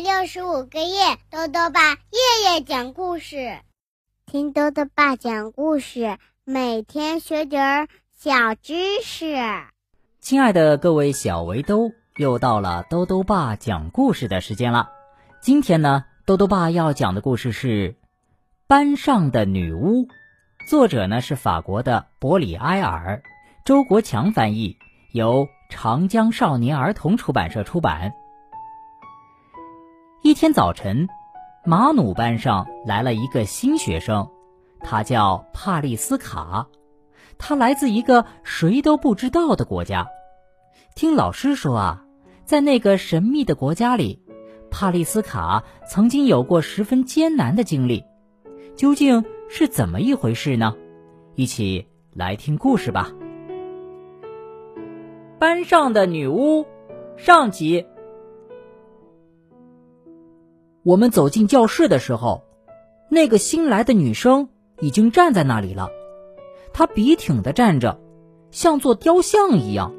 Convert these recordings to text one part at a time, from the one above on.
六十五个夜，豆豆爸夜夜讲故事，听豆豆爸讲故事，每天学点儿小知识。亲爱的各位小围兜，又到了豆豆爸讲故事的时间了。今天呢，豆豆爸要讲的故事是《班上的女巫》，作者呢是法国的伯里埃尔，周国强翻译，由长江少年儿童出版社出版。一天早晨，马努班上来了一个新学生，他叫帕利斯卡。他来自一个谁都不知道的国家。听老师说啊，在那个神秘的国家里，帕利斯卡曾经有过十分艰难的经历。究竟是怎么一回事呢？一起来听故事吧。班上的女巫，上集。我们走进教室的时候，那个新来的女生已经站在那里了。她笔挺的站着，像座雕像一样，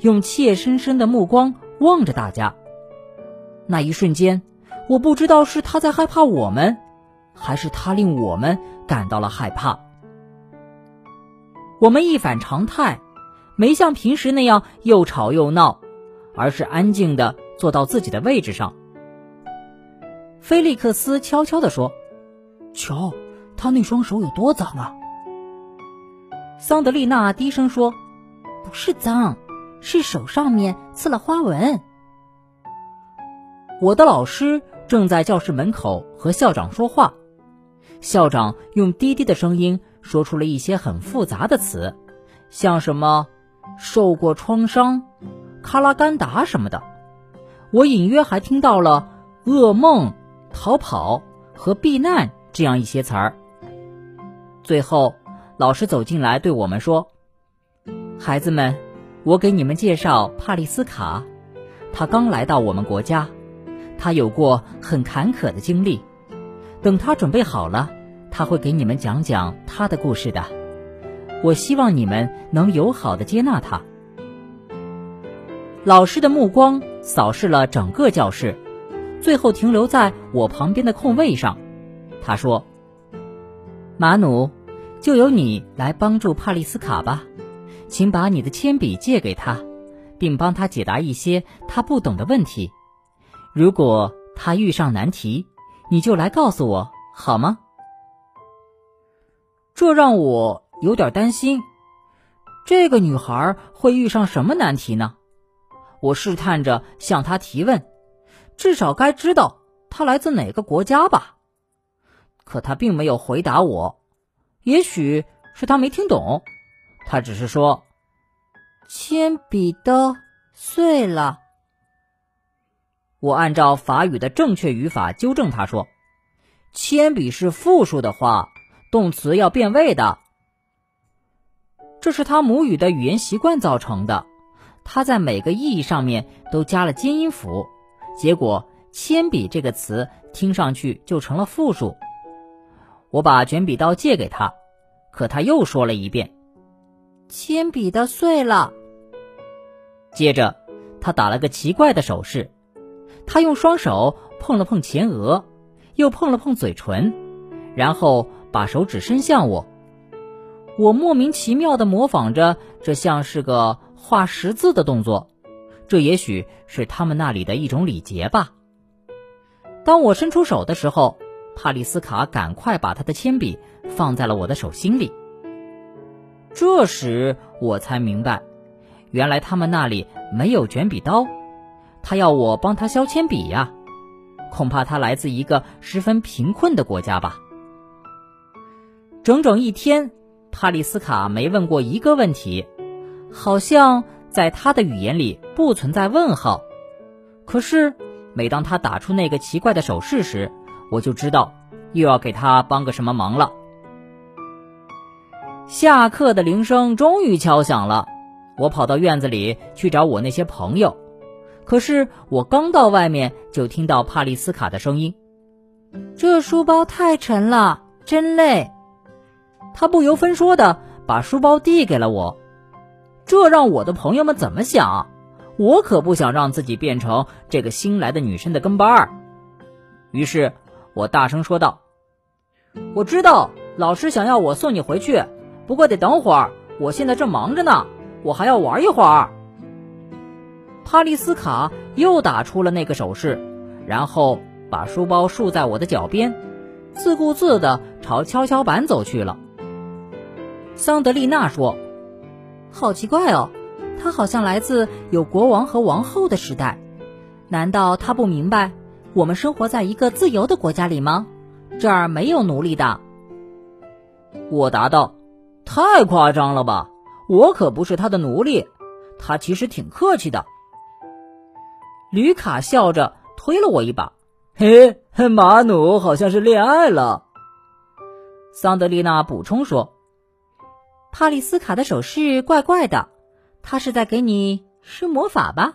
用怯生生的目光望着大家。那一瞬间，我不知道是她在害怕我们，还是她令我们感到了害怕。我们一反常态，没像平时那样又吵又闹，而是安静的坐到自己的位置上。菲利克斯悄悄地说：“瞧，他那双手有多脏啊！”桑德丽娜低声说：“不是脏，是手上面刺了花纹。”我的老师正在教室门口和校长说话，校长用低低的声音说出了一些很复杂的词，像什么“受过创伤”“卡拉甘达”什么的。我隐约还听到了“噩梦”。逃跑和避难这样一些词儿。最后，老师走进来对我们说：“孩子们，我给你们介绍帕利斯卡。他刚来到我们国家，他有过很坎坷的经历。等他准备好了，他会给你们讲讲他的故事的。我希望你们能友好的接纳他。”老师的目光扫视了整个教室。最后停留在我旁边的空位上，他说：“马努，就由你来帮助帕利斯卡吧，请把你的铅笔借给他，并帮他解答一些他不懂的问题。如果他遇上难题，你就来告诉我好吗？”这让我有点担心，这个女孩会遇上什么难题呢？我试探着向她提问。至少该知道他来自哪个国家吧？可他并没有回答我，也许是他没听懂。他只是说：“铅笔的碎了。”我按照法语的正确语法纠正他说：“铅笔是复数的话，动词要变位的。”这是他母语的语言习惯造成的。他在每个意义上面都加了尖音符。结果，铅笔这个词听上去就成了复数。我把卷笔刀借给他，可他又说了一遍：“铅笔的碎了。”接着，他打了个奇怪的手势，他用双手碰了碰前额，又碰了碰嘴唇，然后把手指伸向我。我莫名其妙地模仿着，这像是个画十字的动作。这也许是他们那里的一种礼节吧。当我伸出手的时候，帕里斯卡赶快把他的铅笔放在了我的手心里。这时我才明白，原来他们那里没有卷笔刀，他要我帮他削铅笔呀。恐怕他来自一个十分贫困的国家吧。整整一天，帕里斯卡没问过一个问题，好像。在他的语言里不存在问号，可是每当他打出那个奇怪的手势时，我就知道又要给他帮个什么忙了。下课的铃声终于敲响了，我跑到院子里去找我那些朋友，可是我刚到外面就听到帕利斯卡的声音：“这书包太沉了，真累。”他不由分说的把书包递给了我。这让我的朋友们怎么想？我可不想让自己变成这个新来的女生的跟班儿。于是我大声说道：“我知道老师想要我送你回去，不过得等会儿，我现在正忙着呢，我还要玩一会儿。”帕丽斯卡又打出了那个手势，然后把书包竖在我的脚边，自顾自地朝跷跷板走去了。桑德丽娜说：“好奇怪哦，他好像来自有国王和王后的时代。难道他不明白我们生活在一个自由的国家里吗？这儿没有奴隶的。”我答道：“太夸张了吧！我可不是他的奴隶，他其实挺客气的。”吕卡笑着推了我一把：“嘿，马努好像是恋爱了。”桑德丽娜补充说。帕丽斯卡的手势怪怪的，他是在给你施魔法吧？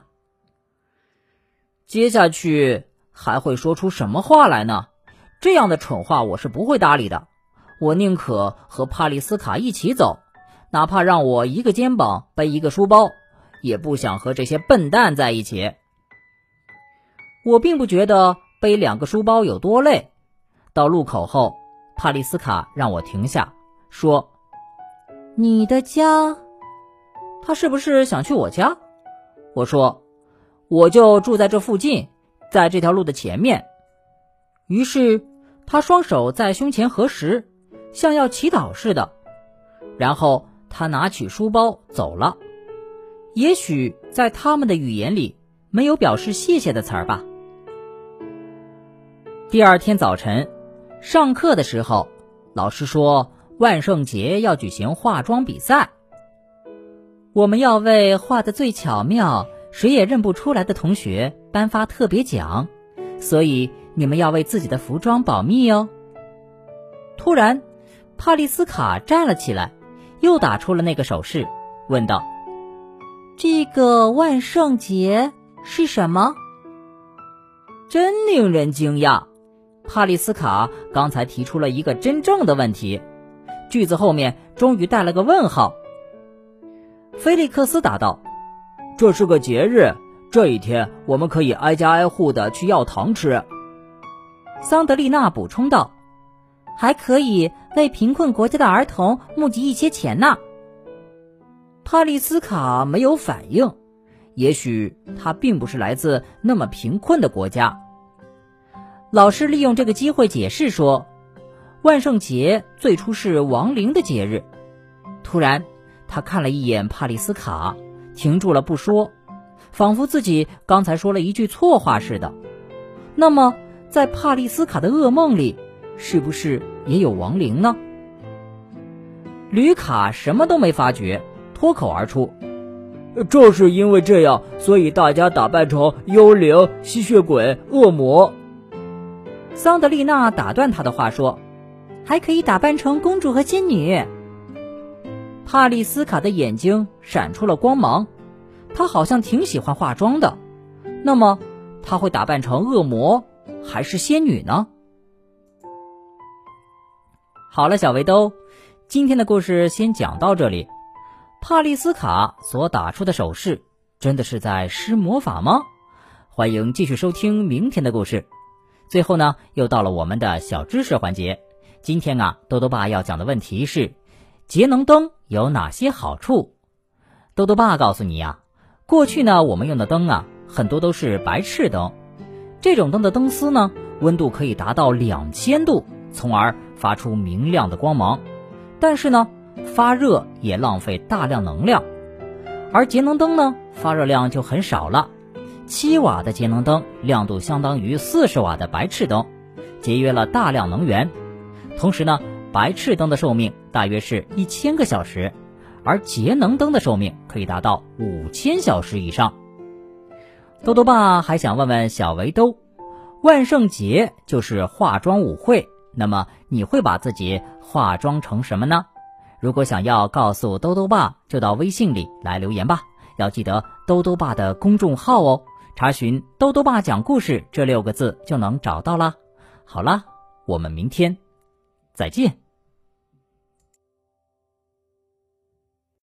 接下去还会说出什么话来呢？这样的蠢话我是不会搭理的。我宁可和帕丽斯卡一起走，哪怕让我一个肩膀背一个书包，也不想和这些笨蛋在一起。我并不觉得背两个书包有多累。到路口后，帕丽斯卡让我停下，说。你的家，他是不是想去我家？我说，我就住在这附近，在这条路的前面。于是他双手在胸前合十，像要祈祷似的。然后他拿起书包走了。也许在他们的语言里没有表示谢谢的词儿吧。第二天早晨，上课的时候，老师说。万圣节要举行化妆比赛，我们要为画的最巧妙、谁也认不出来的同学颁发特别奖，所以你们要为自己的服装保密哦。突然，帕丽斯卡站了起来，又打出了那个手势，问道：“这个万圣节是什么？”真令人惊讶，帕丽斯卡刚才提出了一个真正的问题。句子后面终于带了个问号。菲利克斯答道：“这是个节日，这一天我们可以挨家挨户的去要糖吃。”桑德丽娜补充道：“还可以为贫困国家的儿童募集一些钱呢。”帕丽斯卡没有反应，也许他并不是来自那么贫困的国家。老师利用这个机会解释说。万圣节最初是亡灵的节日。突然，他看了一眼帕丽斯卡，停住了不说，仿佛自己刚才说了一句错话似的。那么，在帕丽斯卡的噩梦里，是不是也有亡灵呢？吕卡什么都没发觉，脱口而出：“正是因为这样，所以大家打扮成幽灵、吸血鬼、恶魔。”桑德丽娜打断他的话说。还可以打扮成公主和仙女。帕丽斯卡的眼睛闪出了光芒，她好像挺喜欢化妆的。那么，她会打扮成恶魔还是仙女呢？好了，小围兜，今天的故事先讲到这里。帕丽斯卡所打出的手势，真的是在施魔法吗？欢迎继续收听明天的故事。最后呢，又到了我们的小知识环节。今天啊，豆豆爸要讲的问题是：节能灯有哪些好处？豆豆爸告诉你呀，过去呢，我们用的灯啊，很多都是白炽灯。这种灯的灯丝呢，温度可以达到两千度，从而发出明亮的光芒。但是呢，发热也浪费大量能量。而节能灯呢，发热量就很少了。七瓦的节能灯亮度相当于四十瓦的白炽灯，节约了大量能源。同时呢，白炽灯的寿命大约是一千个小时，而节能灯的寿命可以达到五千小时以上。豆豆爸还想问问小围兜，万圣节就是化妆舞会，那么你会把自己化妆成什么呢？如果想要告诉豆豆爸，就到微信里来留言吧，要记得豆豆爸的公众号哦，查询“豆豆爸讲故事”这六个字就能找到啦。好啦，我们明天。再见。